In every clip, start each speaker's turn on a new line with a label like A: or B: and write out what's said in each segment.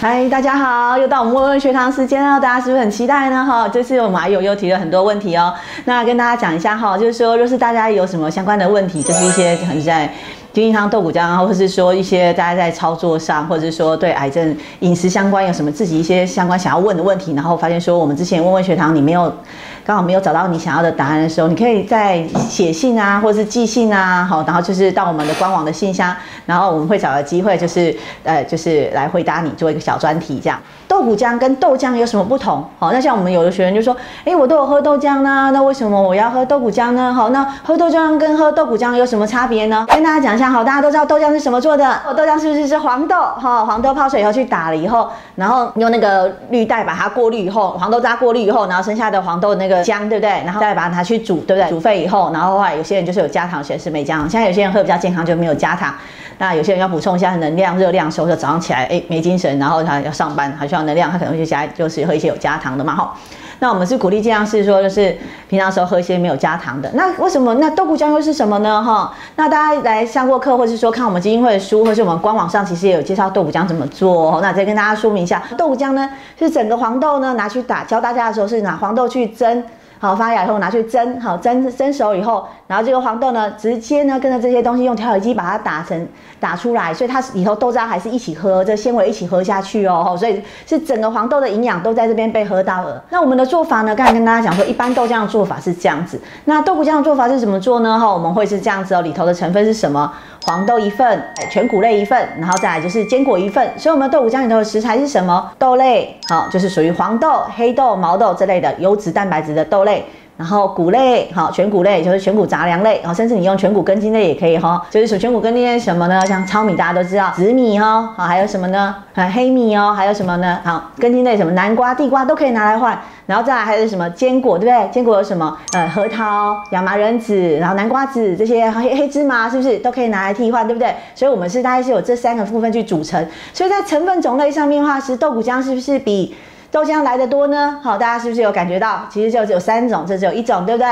A: 嗨，大家好，又到我们问问学堂时间了，大家是不是很期待呢？哈，这次我们还有又提了很多问题哦。那跟大家讲一下哈，就是说，若是大家有什么相关的问题，就是一些很在金银汤豆骨浆，或者是说一些大家在操作上，或者是说对癌症饮食相关有什么自己一些相关想要问的问题，然后发现说我们之前问问学堂你没有刚好没有找到你想要的答案的时候，你可以在写信啊，或者是寄信啊，好，然后就是到我们的官网的信箱，然后我们会找个机会，就是呃，就是来回答你做一个小专题这样。豆骨浆跟豆浆有什么不同？好，那像我们有的学员就说，哎，我都有喝豆浆呢，那为什么我要喝豆骨浆呢？好，那喝豆浆跟喝豆骨浆有什么差别呢？跟大家讲一下，好，大家都知道豆浆是什么做的？豆浆是不是是黄豆？哈，黄豆泡水以后去打了以后，然后用那个滤袋把它过滤以后，黄豆渣过滤以后，然后剩下的黄豆那个浆，对不对？然后再把它拿去煮，对不对？煮沸以后，然后后来有些人就是有加糖，有些是没加糖。现在有些人喝比较健康就没有加糖。那有些人要补充一下能量、热量，所以说早上起来哎没精神，然后他要上班，还需要能量，他可能会加就是喝一些有加糖的嘛哈。那我们是鼓励这样是说就是平常时候喝一些没有加糖的。那为什么那豆腐浆又是什么呢哈？那大家来上过课，或是说看我们基金会的书，或是我们官网上其实也有介绍豆腐浆怎么做。那再跟大家说明一下，豆腐浆呢是整个黄豆呢拿去打，教大家的时候是拿黄豆去蒸。好发芽以后拿去蒸，好蒸蒸熟以后，然后这个黄豆呢，直接呢跟着这些东西用调理机把它打成打出来，所以它里头豆渣还是一起喝，这纤维一起喝下去哦，所以是整个黄豆的营养都在这边被喝到了。那我们的做法呢，刚才跟大家讲说，一般豆浆的做法是这样子，那豆腐浆的做法是怎么做呢？哈，我们会是这样子哦，里头的成分是什么？黄豆一份，全谷类一份，然后再来就是坚果一份。所以我们豆腐浆里头的食材是什么？豆类，好，就是属于黄豆、黑豆、毛豆这类的优质蛋白质的豆类。然后谷类，好，全谷类就是全谷杂粮类，然后甚至你用全谷根茎类也可以哈。就是说全谷根茎类什么呢？像糙米大家都知道，紫米哈，好，还有什么呢？啊，黑米哦，还有什么呢？好，根茎类什么南瓜、地瓜都可以拿来换。然后再来还有什么坚果，对不对？坚果有什么？呃，核桃、亚麻仁籽，然后南瓜籽这些黑黑芝麻，是不是都可以拿来替换，对不对？所以我们是大概是有这三个部分去组成。所以在成分种类上面的话，是豆腐浆是不是比？豆浆来的多呢，好，大家是不是有感觉到？其实就只有三种，这只有一种，对不对？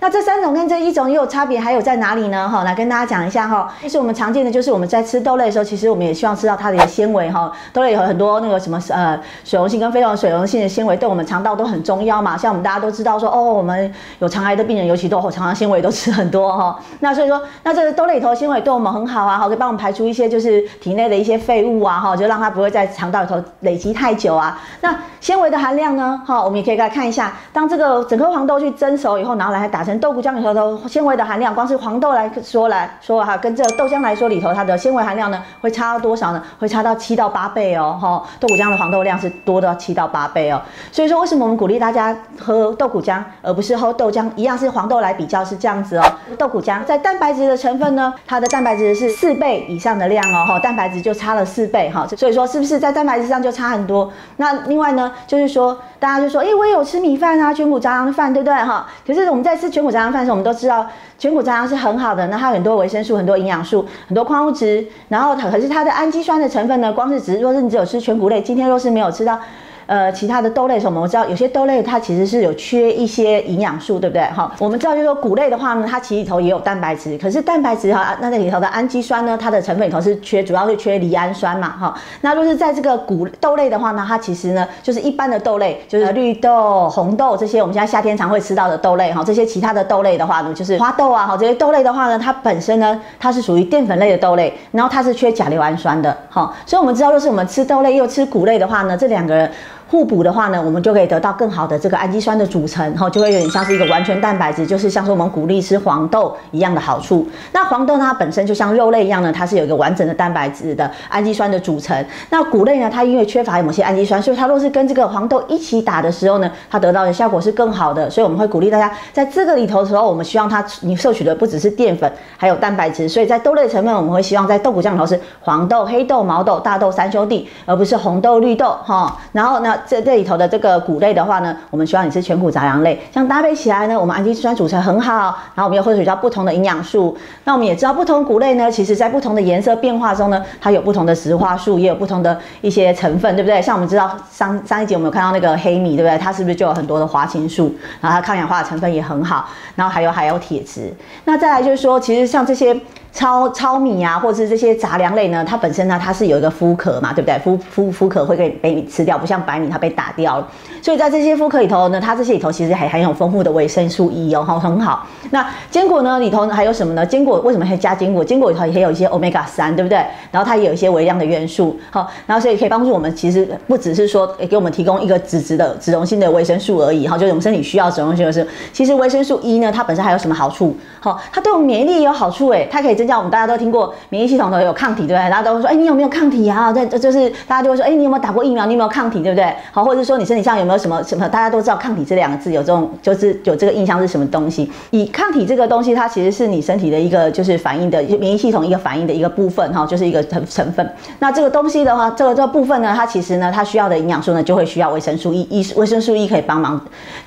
A: 那这三种跟这一种又有差别，还有在哪里呢？哈，来跟大家讲一下哈。其实我们常见的就是我们在吃豆类的时候，其实我们也希望吃到它的一个纤维哈。豆类有很多那个什么呃水溶性跟非水溶性的纤维，对我们肠道都很重要嘛。像我们大家都知道说哦，我们有肠癌的病人，尤其都肠道纤维都吃很多哈。那所以说，那这个豆类里头纤维对我们很好啊，好可以帮我们排除一些就是体内的一些废物啊哈，就让它不会在肠道里头累积太久啊。那纤维的含量呢？哈，我们也可以来看一下，当这个整颗黄豆去蒸熟以后，然后来打成豆腐浆里头的。纤维的含量，光是黄豆来说来说哈，跟这个豆浆来说里头，它的纤维含量呢，会差到多少呢？会差到七到八倍哦，哈，豆腐浆的黄豆量是多到七到八倍哦。所以说，为什么我们鼓励大家喝豆腐浆，而不是喝豆浆？一样是黄豆来比较是这样子哦。豆腐浆在蛋白质的成分呢，它的蛋白质是四倍以上的量哦，哈，蛋白质就差了四倍哈。所以说，是不是在蛋白质上就差很多？那另外呢，就是说，大家就说，哎，我也有吃米饭啊，全谷杂粮饭，对不对？哈，可是我们在吃全谷杂粮饭是，我们都知道全谷杂粮是很好的，那它有很多维生素、很多营养素、很多矿物质，然后可是它的氨基酸的成分呢，光是只是说是你只有吃全谷类，今天若是没有吃到。呃，其他的豆类什么，我知道有些豆类它其实是有缺一些营养素，对不对？哈，我们知道就是说谷类的话呢，它其实里头也有蛋白质，可是蛋白质哈，那那里头的氨基酸呢，它的成分里头是缺，主要是缺离氨酸嘛，哈。那若是在这个谷豆类的话呢，它其实呢就是一般的豆类，就是绿豆、红豆这些我们现在夏天常会吃到的豆类哈，这些其他的豆类的话呢，就是花豆啊，哈，这些豆类的话呢，它本身呢它是属于淀粉类的豆类，然后它是缺甲硫氨酸的，哈。所以我们知道，若是我们吃豆类又吃谷类的话呢，这两个人。互补的话呢，我们就可以得到更好的这个氨基酸的组成，然后就会有点像是一个完全蛋白质，就是像是我们鼓励吃黄豆一样的好处。那黄豆它本身就像肉类一样呢，它是有一个完整的蛋白质的氨基酸的组成。那谷类呢，它因为缺乏某些氨基酸，所以它若是跟这个黄豆一起打的时候呢，它得到的效果是更好的。所以我们会鼓励大家在这个里头的时候，我们希望它你摄取的不只是淀粉，还有蛋白质。所以在豆类成分，我们会希望在豆腐酱里头是黄豆、黑豆、毛豆、大豆三兄弟，而不是红豆、绿豆哈。然后呢，这这里头的这个谷类的话呢，我们希望你吃全谷杂粮类，像搭配起来呢，我们氨基酸组成很好，然后我们又会取到不同的营养素。那我们也知道不同谷类呢，其实在不同的颜色变化中呢，它有不同的植化素，也有不同的一些成分，对不对？像我们知道上上一集我们有看到那个黑米，对不对？它是不是就有很多的花青素，然后它抗氧化的成分也很好，然后还有还有铁质。那再来就是说，其实像这些。糙糙米啊，或者是这些杂粮类呢，它本身呢它是有一个麸壳嘛，对不对？麸麸麸壳会被被你吃掉，不像白米它被打掉了。所以在这些麸壳里头呢，它这些里头其实还含有丰富的维生素 E 哦，很好。那坚果呢里头还有什么呢？坚果为什么会加坚果？坚果里头也有一些 omega 三，对不对？然后它也有一些微量的元素，好，然后所以可以帮助我们，其实不只是说给我们提供一个脂质的脂溶性的维生素而已，哈，就是我们身体需要脂溶性的是，其实维生素 E 呢，它本身还有什么好处？好，它对我们免疫力也有好处，诶，它可以增像我们大家都听过免疫系统都有抗体，对不对？大家都会说，哎，你有没有抗体啊？这这就是大家就会说，哎，你有没有打过疫苗？你有没有抗体，对不对？好，或者说你身体上有没有什么什么？大家都知道抗体这两个字有这种，就是有这个印象是什么东西？以抗体这个东西，它其实是你身体的一个就是反应的免疫系统一个反应的一个部分，哈，就是一个成成分。那这个东西的话，这个这个部分呢，它其实呢，它需要的营养素呢，就会需要维生素 E，维生素 E 可以帮忙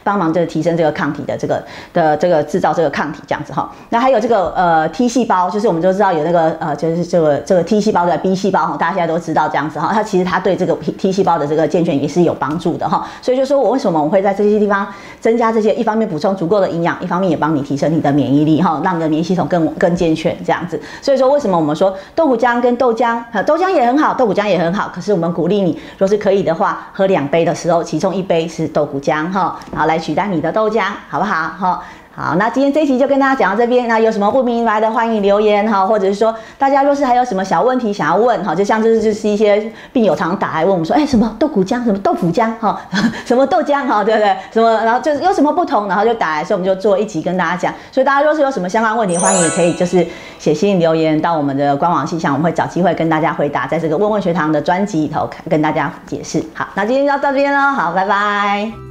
A: 帮忙这个提升这个抗体的这个的这个制造这个抗体这样子哈。那还有这个呃 T 细胞，就是我们都知道有那个呃就是这个这个 T 细胞的 B 细胞哈，大家现在都知道这样子哈。它其实它对这个 T 细胞的这个健全也是有帮助的哈。所以就说我为什么我会在这些地方增加这些，一方面补充足够的营养，一方面也帮你提升你的免疫力哈，让你的免疫系统更更健全这样子。所以说为什么我们说豆腐浆跟豆浆，豆浆也很好，豆腐浆也很好。可是我们鼓励你，若是可以的话，喝两杯的时候，其中一杯是豆腐浆哈，然后来取代你的豆浆，好不好哈？好，那今天这一集就跟大家讲到这边。那有什么不明白的，欢迎留言哈，或者是说大家若是还有什么小问题想要问哈，就像这就是一些病友常打来问我们说，哎，什么豆鼓浆，什么豆腐浆哈，什么豆浆哈，对不对？什么，然后就是有什么不同，然后就打来，所以我们就做一集跟大家讲。所以大家若是有什么相关问题，欢迎也可以就是写信留言到我们的官网信箱，我们会找机会跟大家回答，在这个问问学堂的专辑里头跟大家解释。好，那今天就到这边喽，好，拜拜。